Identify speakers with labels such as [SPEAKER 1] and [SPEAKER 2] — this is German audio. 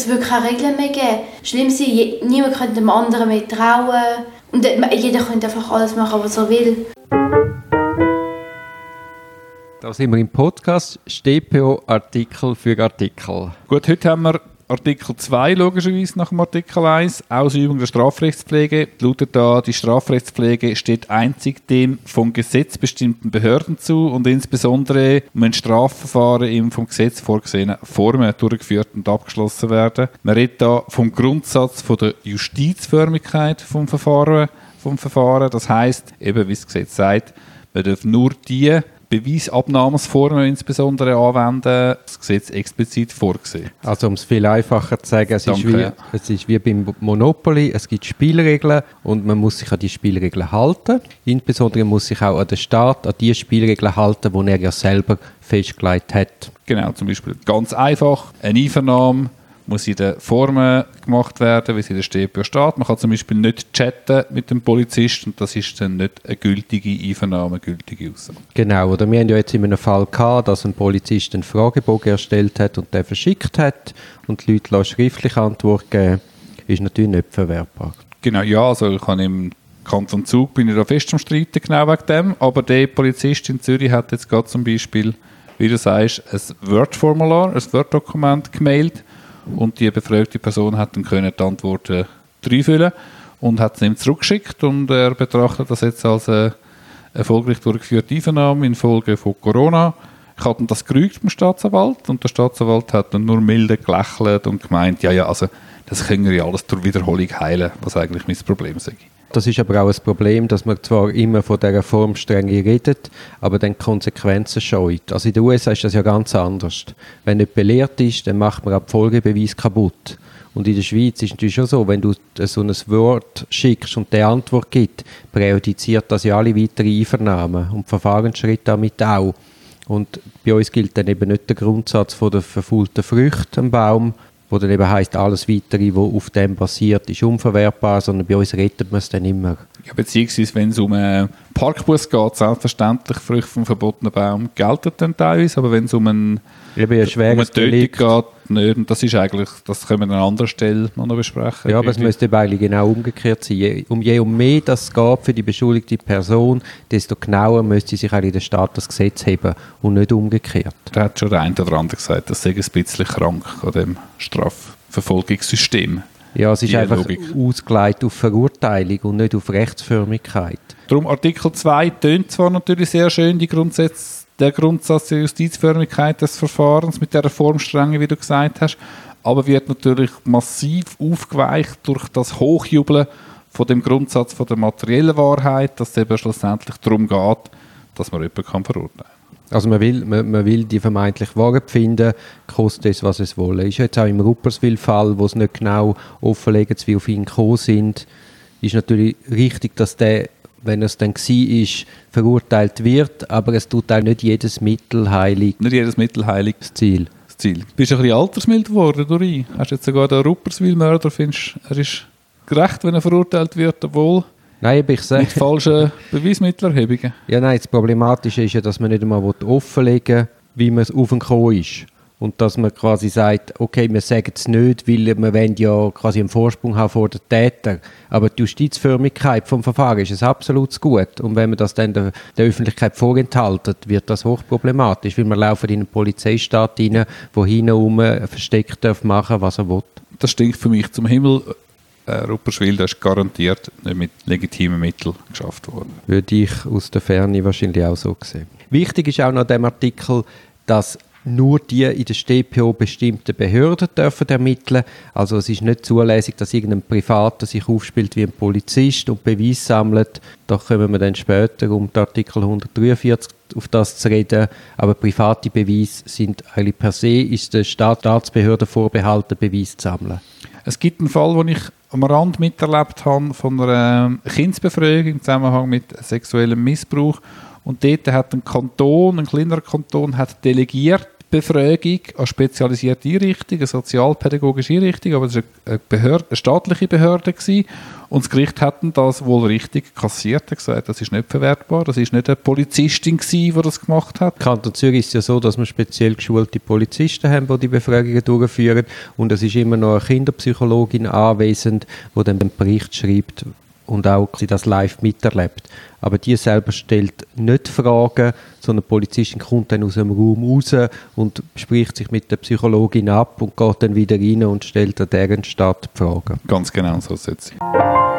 [SPEAKER 1] es wird keine Regeln mehr geben. Schlimm sein, niemand könnte dem anderen mehr trauen. Und jeder könnte einfach alles machen, was er will.
[SPEAKER 2] Da sind wir im Podcast StPO Artikel für Artikel.
[SPEAKER 3] Gut, heute haben wir Artikel 2 logischerweise nach dem Artikel 1, Ausübung der Strafrechtspflege, lautet da, die Strafrechtspflege steht einzig den vom Gesetz bestimmten Behörden zu und insbesondere wenn Strafverfahren im vom Gesetz vorgesehenen Formen durchgeführt und abgeschlossen werden. Man redet da vom Grundsatz von der Justizförmigkeit vom Verfahren, vom Verfahren. Das heißt, eben wie das Gesetz sagt, man darf nur die Beweisabnahmesformen insbesondere anwenden, das Gesetz explizit vorgesehen.
[SPEAKER 2] Also um es viel einfacher zu sagen, es, ist wie, es ist wie beim Monopoly, es gibt Spielregeln und man muss sich an die Spielregeln halten. Insbesondere muss sich auch an den Staat an die Spielregeln halten, die er ja selber festgelegt hat.
[SPEAKER 3] Genau, zum Beispiel ganz einfach, eine Einvernahme muss in den Formen gemacht werden, wie es in der StPO steht. Man kann zum Beispiel nicht chatten mit dem Polizisten und das ist dann nicht eine gültige Einvernahme, eine gültige Aussage.
[SPEAKER 2] Genau, oder wir haben ja jetzt in einem Fall gehabt, dass ein Polizist einen Fragebogen erstellt hat und den verschickt hat und die Leute schriftlich Antwort geben, ist natürlich nicht verwertbar.
[SPEAKER 3] Genau, ja, also ich habe im Kanton Zug bin ich da fest am Streiten, genau wegen dem, aber der Polizist in Zürich hat jetzt gerade zum Beispiel, wie du sagst, ein Word-Formular, ein Word-Dokument gemailt und die befragte Person hat dann können die Antworten reinfüllen und hat es ihm zurückgeschickt und er betrachtet das jetzt als eine erfolgreich durchgeführte Einvernahme infolge von Corona. Ich habe das gerügt beim Staatsanwalt und der Staatsanwalt hat dann nur milde gelächelt und gemeint, ja, ja, also das können wir ja alles durch Wiederholung heilen, was eigentlich mein Problem sei.
[SPEAKER 2] Das ist aber auch ein Problem, dass man zwar immer von dieser Formstrenge redet, aber dann Konsequenzen scheut. Also in den USA ist das ja ganz anders. Wenn nicht belehrt ist, dann macht man auch die Folgebeweis kaputt. Und in der Schweiz ist es natürlich schon so, wenn du so ein Wort schickst und der Antwort gibt, präjudiziert das ja alle weitere Einvernahmen und Verfahrensschritte damit auch. Und bei uns gilt dann eben nicht der Grundsatz von der verfaulten Früchte am Baum, wo dann eben heisst, alles Weitere, was auf dem basiert, ist unverwertbar, sondern bei uns rettet man es dann immer.
[SPEAKER 3] Ja, beziehungsweise, wenn es um einen Parkbus geht, selbstverständlich Früchte vom verbotenen Baum gelten dann teilweise, aber wenn es um einen
[SPEAKER 2] Eben
[SPEAKER 3] um eine Tötung geht, nicht. Und das ist eigentlich, das können wir an einer anderen Stelle noch besprechen.
[SPEAKER 2] Ja, aber es müsste eigentlich genau umgekehrt sein. Je, um je um mehr das geht für die beschuldigte Person, desto genauer müsste sich in der Staat das Gesetz heben und nicht umgekehrt.
[SPEAKER 3] Da hat schon der eine oder andere gesagt, das sei ein bisschen krank an dem Strafverfolgungssystem.
[SPEAKER 2] Ja, es ist einfach Logik. ausgelegt auf Verurteilung und nicht auf Rechtsförmigkeit.
[SPEAKER 3] Darum Artikel 2 tönt zwar natürlich sehr schön, die Grundsätze der Grundsatz der Justizförmigkeit des Verfahrens mit der Formstrenge, wie du gesagt hast, aber wird natürlich massiv aufgeweicht durch das Hochjubeln von dem Grundsatz von der materiellen Wahrheit, dass es eben schlussendlich darum geht, dass man jemanden kann verurteilen kann.
[SPEAKER 2] Also man will, man, man, will die vermeintlich Wahrheit finden, kostet es, was es wolle. Ist jetzt auch im Rupperswil-Fall, wo es nicht genau offenlegt, wie auf ihn gekommen sind, ist natürlich richtig, dass der wenn es dann war, verurteilt wird, aber es tut auch nicht jedes Mittel heilig.
[SPEAKER 3] Nicht jedes Mittel heilig.
[SPEAKER 2] Das Ziel.
[SPEAKER 3] Das Ziel. Bist du ein bisschen altersmild geworden, Dori? Hast du jetzt sogar den Rupperswil-Mörder, findest er ist gerecht, wenn er verurteilt wird, obwohl
[SPEAKER 2] Nein, ich sage,
[SPEAKER 3] mit falschen Beweismittelerhebungen?
[SPEAKER 2] Ja, nein, das Problematische ist ja, dass man nicht einmal offenlegen will, wie man auf den Klo ist und dass man quasi sagt, okay, wir sagen es nicht, weil wir wollen ja quasi einen Vorsprung haben vor den Täter. Aber die Justizförmigkeit vom Verfahren ist ein absolutes Gut. Und wenn man das dann der, der Öffentlichkeit vorenthaltet, wird das hochproblematisch, weil man laufen in einen Polizeistaat rein, wo hinten versteckt darf machen, was er will.
[SPEAKER 3] Das stinkt für mich zum Himmel. Äh, Rupperschwil, das ist garantiert nicht mit legitimen Mitteln geschafft worden.
[SPEAKER 2] Würde ich aus der Ferne wahrscheinlich auch so sehen. Wichtig ist auch noch dem Artikel, dass nur die in der StPO bestimmten Behörden dürfen ermitteln. Also es ist nicht zulässig, dass irgendein Privater sich aufspielt wie ein Polizist und Beweis sammelt. Da kommen wir dann später um den Artikel 143 auf das zu reden. Aber private Beweise sind eigentlich per se ist der Staatsbehörde vorbehalten, Beweis zu sammeln.
[SPEAKER 3] Es gibt einen Fall, den ich am Rand miterlebt habe von einer Kindsbefragung im Zusammenhang mit sexuellem Missbrauch und dort hat ein Kanton, ein kleinerer Kanton, hat delegiert Befragung an spezialisierte Einrichtungen, sozialpädagogische Einrichtung, aber es war eine, Behörde, eine staatliche Behörde gewesen. und das Gericht hat das wohl richtig kassiert, hat gesagt, das ist nicht verwertbar, das ist nicht eine Polizistin gewesen, die das gemacht hat.
[SPEAKER 2] Kanton Zürich ist ja so, dass wir speziell geschulte Polizisten haben, die die Befragungen durchführen und es ist immer noch eine Kinderpsychologin anwesend, die dann den Bericht schreibt, und auch sie das live miterlebt. Aber die selber stellt nicht Fragen, sondern die Polizistin kommt dann aus dem Raum raus und spricht sich mit der Psychologin ab und geht dann wieder rein und stellt an deren Stadt Fragen.
[SPEAKER 3] Ganz genau so setzt sie.